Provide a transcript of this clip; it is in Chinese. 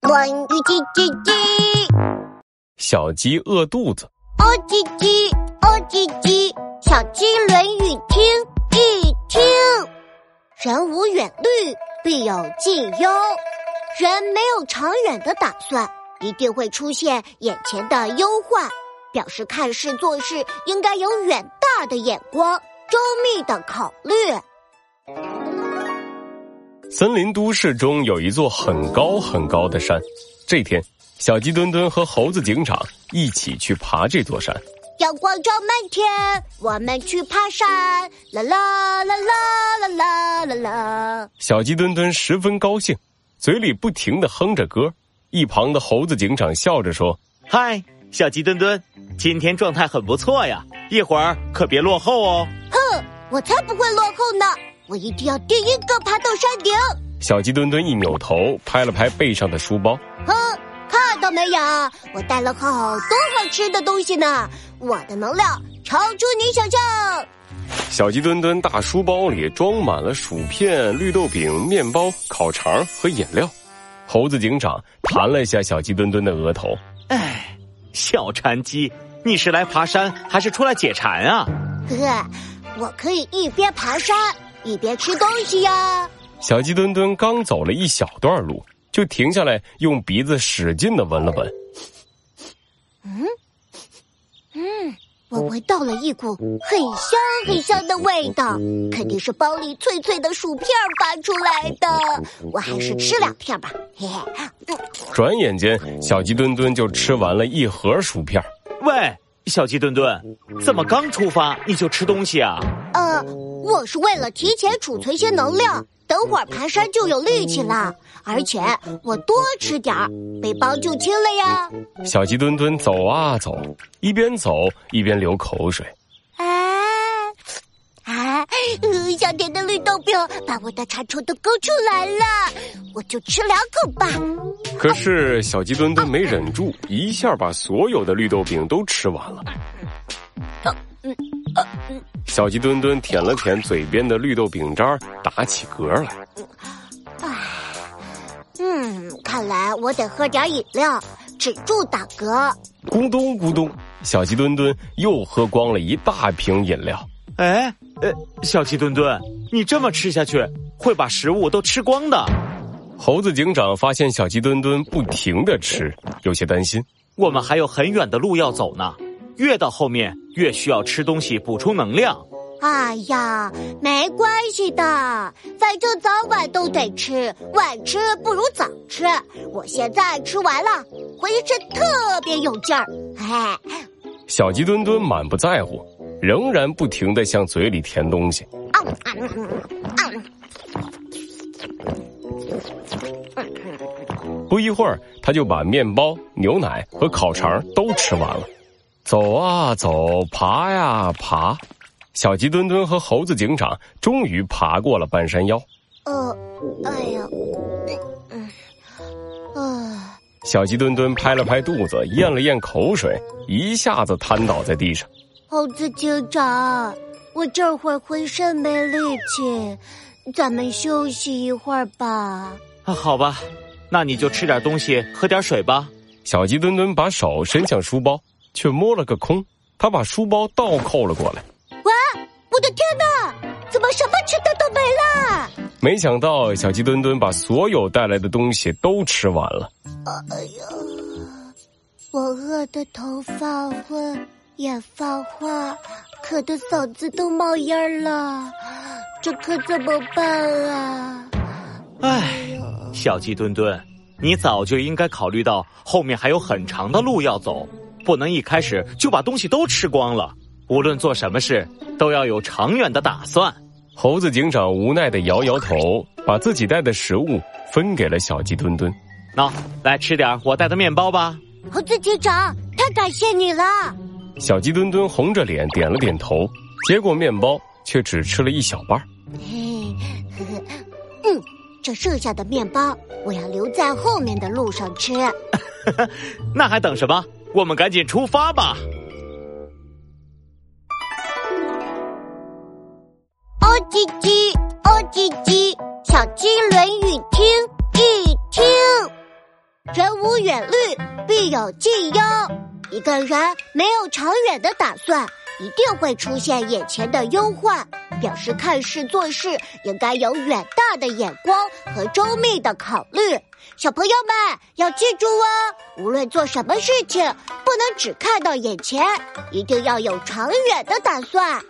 论语叽叽叽，小鸡饿肚子，哦叽叽，哦叽叽，小鸡《论语》听一听。人无远虑，必有近忧。人没有长远的打算，一定会出现眼前的忧患。表示看事做事应该有远大的眼光，周密的考虑。森林都市中有一座很高很高的山。这天，小鸡墩墩和猴子警长一起去爬这座山。阳光照满天，我们去爬山。啦啦啦啦啦啦啦啦！小鸡墩墩十分高兴，嘴里不停的哼着歌。一旁的猴子警长笑着说：“嗨，小鸡墩墩，今天状态很不错呀，一会儿可别落后哦。”哼，我才不会落后呢！我一定要第一个爬到山顶。小鸡墩墩一扭头，拍了拍背上的书包。哼，看到没有？我带了好多好吃的东西呢！我的能量超出你想象。小鸡墩墩大书包里装满了薯片、绿豆饼、面包、烤肠和饮料。猴子警长弹了一下小鸡墩墩的额头。哎，小馋鸡，你是来爬山还是出来解馋啊？呵，我可以一边爬山。一边吃东西呀！小鸡墩墩刚走了一小段路，就停下来，用鼻子使劲的闻了闻。嗯嗯，我闻到了一股很香很香的味道，肯定是包里脆脆的薯片发出来的。我还是吃两片吧。嘿嘿。转眼间，小鸡墩墩就吃完了一盒薯片。喂，小鸡墩墩，怎么刚出发你就吃东西啊？呃。我是为了提前储存些能量，等会儿爬山就有力气了。而且我多吃点儿，背包就轻了呀。小鸡墩墩走啊走，一边走一边流口水。啊啊！香甜的绿豆饼把我的馋虫都勾出来了，我就吃两口吧。可是小鸡墩墩没忍住，一下把所有的绿豆饼都吃完了。小鸡墩墩舔了舔嘴边的绿豆饼渣儿，打起嗝来。唉，嗯，看来我得喝点饮料，止住打嗝。咕咚咕咚，小鸡墩墩又喝光了一大瓶饮料。哎，呃，小鸡墩墩，你这么吃下去，会把食物都吃光的。猴子警长发现小鸡墩墩不停的吃，有些担心。我们还有很远的路要走呢。越到后面越需要吃东西补充能量。哎呀，没关系的，反正早晚都得吃，晚吃不如早吃。我现在吃完了，浑身特别有劲儿。哎，小鸡墩墩满不在乎，仍然不停的向嘴里填东西。不一会儿，他就把面包、牛奶和烤肠都吃完了。走啊走，爬呀爬，小鸡墩墩和猴子警长终于爬过了半山腰。呃，哎呀，嗯，啊！小鸡墩墩拍了拍肚子，咽了咽口水，一下子瘫倒在地上。猴子警长，我这会儿浑身没力气，咱们休息一会儿吧。啊，好吧，那你就吃点东西，喝点水吧。小鸡墩墩把手伸向书包。却摸了个空，他把书包倒扣了过来。哇，我的天哪！怎么什么吃的都没了？没想到小鸡墩墩把所有带来的东西都吃完了。哎呀，我饿得头发昏，眼发花，渴得嗓子都冒烟了，这可怎么办啊？哎，小鸡墩墩，你早就应该考虑到后面还有很长的路要走。不能一开始就把东西都吃光了。无论做什么事，都要有长远的打算。猴子警长无奈的摇摇头，把自己带的食物分给了小鸡墩墩。喏，来吃点我带的面包吧。猴子警长，太感谢你了。小鸡墩墩红着脸点了点头，接过面包，却只吃了一小半。嘿，嗯，这剩下的面包，我要留在后面的路上吃。那还等什么？我们赶紧出发吧！哦叽叽，哦叽叽，小鸡《论语》听一听。人无远虑，必有近忧。一个人没有长远的打算，一定会出现眼前的忧患。表示看事做事应该有远大的眼光和周密的考虑。小朋友们要记住哦，无论做什么事情，不能只看到眼前，一定要有长远的打算。